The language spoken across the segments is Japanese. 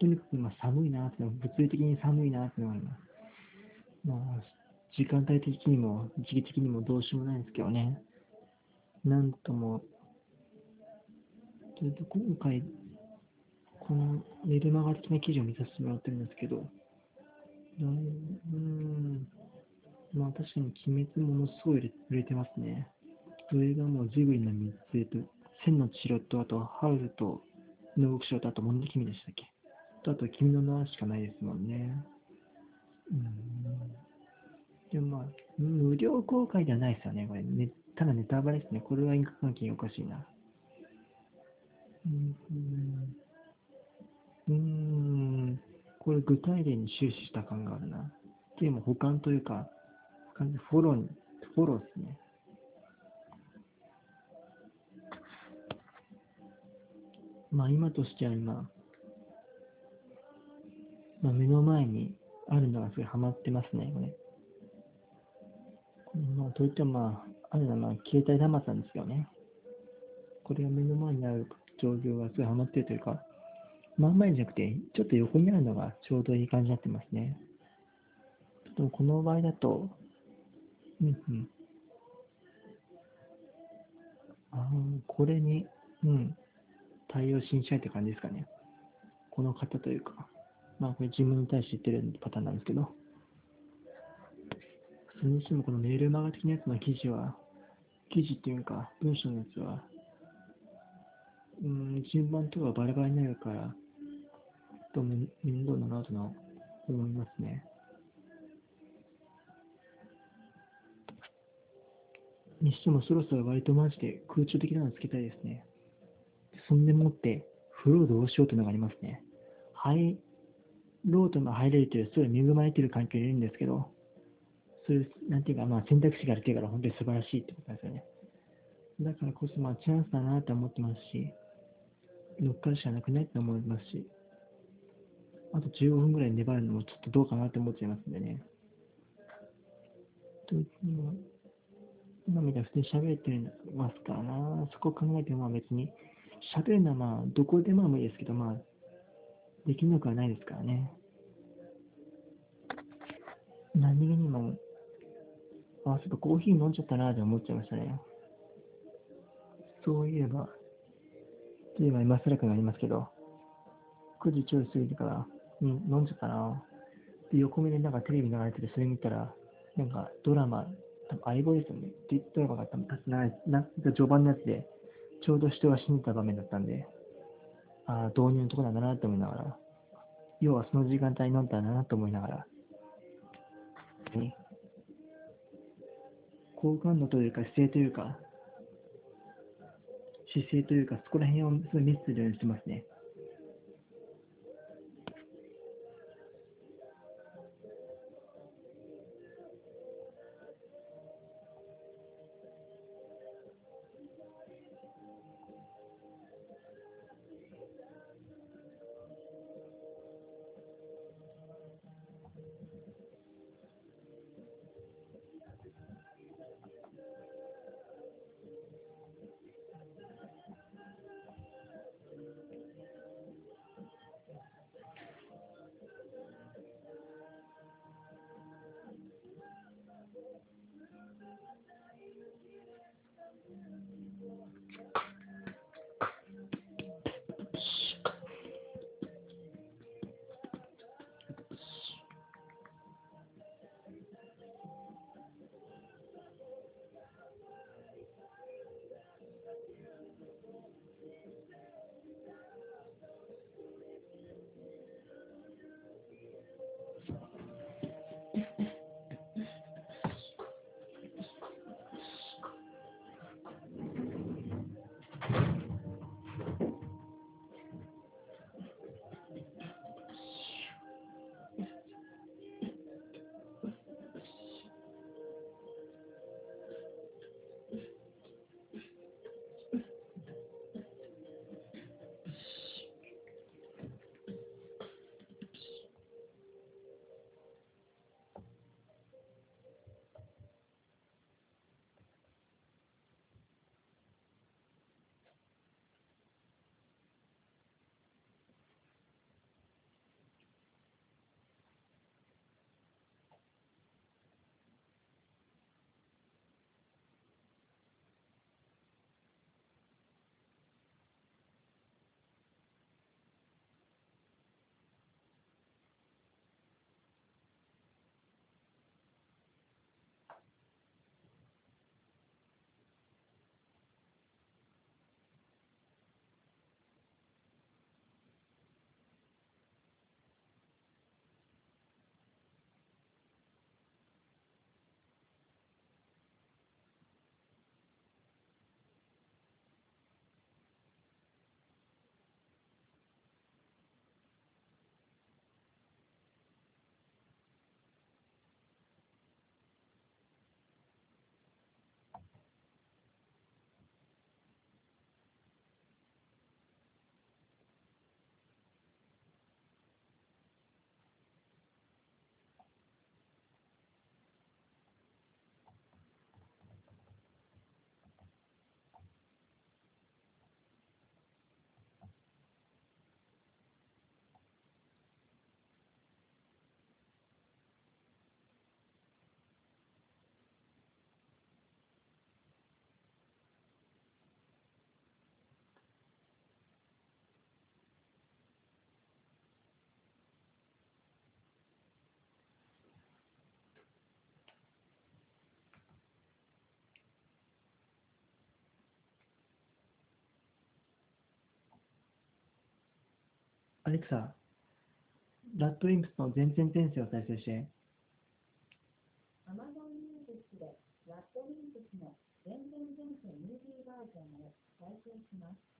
とにかくまあ寒いなって、物理的に寒いなっていうのはあります。まあ、時間帯的にも、時期的にもどうしようもないんですけどね。なんとも、というと今回、このメルマガ的な記事を見させてもらってるんですけど、うーん、まあ確かに鬼滅ものすごい売れてますね。上がもうジブリの3つ、と、千の千尋と、あと、ハウルと、の動く城と、あと、モノノ君でしたっけ？と、あと、君の名はしかないですもんね。うん。でもまあ、無料公開ではないですよね、これ。ね、ただネタバレですね。これは因果関係おかしいな。うん。うん。これ具体例に終始した感があるな。でも、保管というか、フォローに、フォローですね。まあ今としては今、まあ、目の前にあるのがすごいハマってますね、これ。まあ、といってもまあ、あるのはまあ携帯端末なんですよね。これが目の前にある状況がすごいハマってるというか、真ん前じゃなくて、ちょっと横にあるのがちょうどいい感じになってますね。でもこの場合だと、うんうん。ああ、これに、うん。対応しにしないって感じですかね。この方というか、まあこれ自分に対して言ってるパターンなんですけど、それにしてもこのメールマガ的なやつの記事は、記事っていうか、文章のやつは、うん、順番とかバラバラになるから、と面倒だなとの思いますね。にしてもそろそろ割とマジで空調的なのつけたいですね。そんでもって、風呂どうしようというのがありますね。入ろうとも入れるという、すごい恵まれている環境にいるんですけど、そういう、なんていうか、まあ選択肢があるっていうから本当に素晴らしいってことですよね。だからこそ、まあチャンスだなと思ってますし、乗っかるしかなくないって思いますし、あと15分ぐらい粘るのもちょっとどうかなって思っちゃいますんでね。と、今みたいに普通に喋ってますからな、そこを考えても別に、喋るのはまあ、どこでもいいですけど、まあ、できなくはないですからね。何気にも、あ、そういえばコーヒー飲んじゃったなって思っちゃいましたね。そういえば、例えば今更くなりますけど、9時ちょい過ぎてからに飲んじゃったな。で、横目でなんかテレビ流れてて、それ見たら、なんかドラマ、多分相棒ですよね。ドラマが多分立ってな、なんか序盤のやつで、ちょうど人が死んでた場面だったんで、ああ、導入のとこなんだなって思いながら、要はその時間帯に飲んだんだなと思いながら、ね、好感度というか姿勢というか、姿勢というか、そこら辺をすごいミスするようにしてますね。アレクサ、ラッドウィンプスの全線転生を再生して。アマゾンミュージックでラッドウィンプスの全然前世ムービーバージョンを再生します。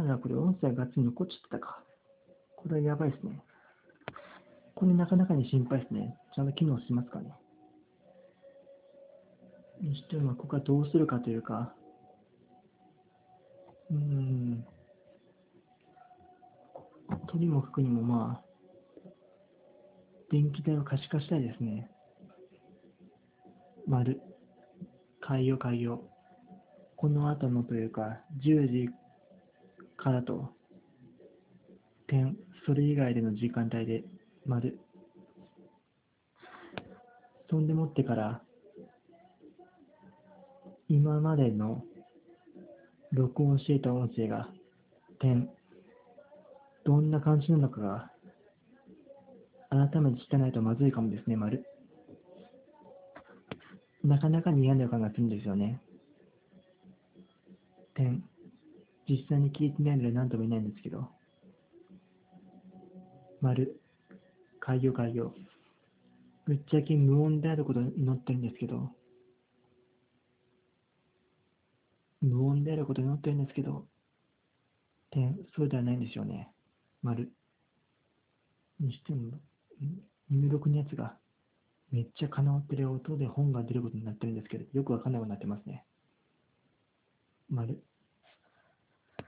あらら、これ音声がっつり残っちゃったか。これはやばいですね。これなかなかに心配ですね。ちゃんと機能しますかね。にしても、ここはどうするかというか、うーん、とにもかくにもまあ、電気代を可視化したいですね。丸。開業開業。この後のというか、10時からと、点、それ以外での時間帯で、丸。そんでもってから、今までの録音していた音声が、点、どんな感じなのかが、改めて聞かないとまずいかもですね、丸。なかなかに嫌な予感がするんですよね。点。実際に聞いてないので何とも言えないんですけど。丸。開業開業。ぶっちゃけ無音であることに祈ってるんですけど、無音であることに祈ってるんですけど、点、そうではないんですよね。丸。にしても、入力のやつがめっちゃかなわってる音で本が出ることになってるんですけど、よくわかんなくなってますね。丸。